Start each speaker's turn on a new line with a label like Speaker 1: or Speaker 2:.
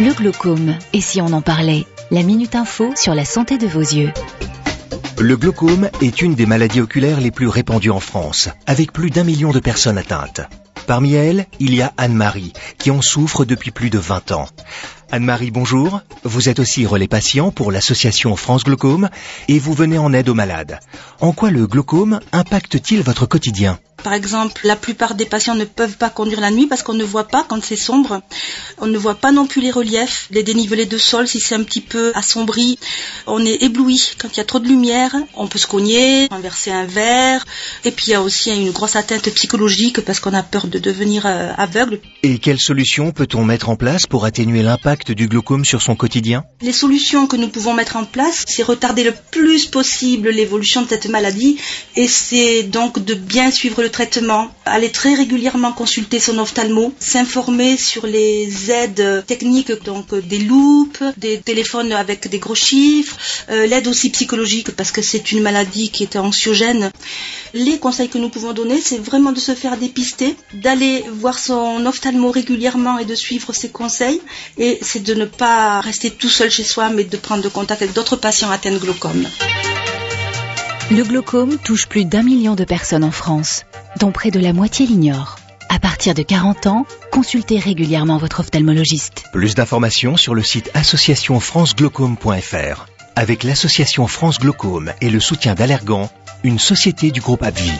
Speaker 1: Le glaucome, et si on en parlait? La Minute Info sur la santé de vos yeux.
Speaker 2: Le glaucome est une des maladies oculaires les plus répandues en France, avec plus d'un million de personnes atteintes. Parmi elles, il y a Anne-Marie, qui en souffre depuis plus de 20 ans. Anne-Marie, bonjour. Vous êtes aussi relais patient pour l'association France Glaucome et vous venez en aide aux malades. En quoi le glaucome impacte-t-il votre quotidien?
Speaker 3: Par exemple, la plupart des patients ne peuvent pas conduire la nuit parce qu'on ne voit pas quand c'est sombre. On ne voit pas non plus les reliefs, les dénivelés de sol si c'est un petit peu assombri. On est ébloui quand il y a trop de lumière. On peut se cogner, renverser un verre. Et puis il y a aussi une grosse atteinte psychologique parce qu'on a peur de devenir euh, aveugle.
Speaker 2: Et quelles solutions peut-on mettre en place pour atténuer l'impact du glaucome sur son quotidien?
Speaker 3: Les solutions que nous pouvons mettre en place, c'est retarder le plus possible l'évolution de cette maladie et c'est donc de bien suivre le traitement, aller très régulièrement consulter son ophtalmo, s'informer sur les aides techniques, donc des loupes, des téléphones avec des gros chiffres, euh, l'aide aussi psychologique parce que c'est une maladie qui est anxiogène. Les conseils que nous pouvons donner, c'est vraiment de se faire dépister, d'aller voir son ophtalmo régulièrement et de suivre ses conseils. Et c'est de ne pas rester tout seul chez soi, mais de prendre contact avec d'autres patients atteints de glaucome.
Speaker 1: Le glaucome touche plus d'un million de personnes en France, dont près de la moitié l'ignorent. À partir de 40 ans, consultez régulièrement votre ophtalmologiste.
Speaker 2: Plus d'informations sur le site associationfranceglaucome.fr. Avec l'association France Glaucome et le soutien d'Allergan, une société du groupe Abvi.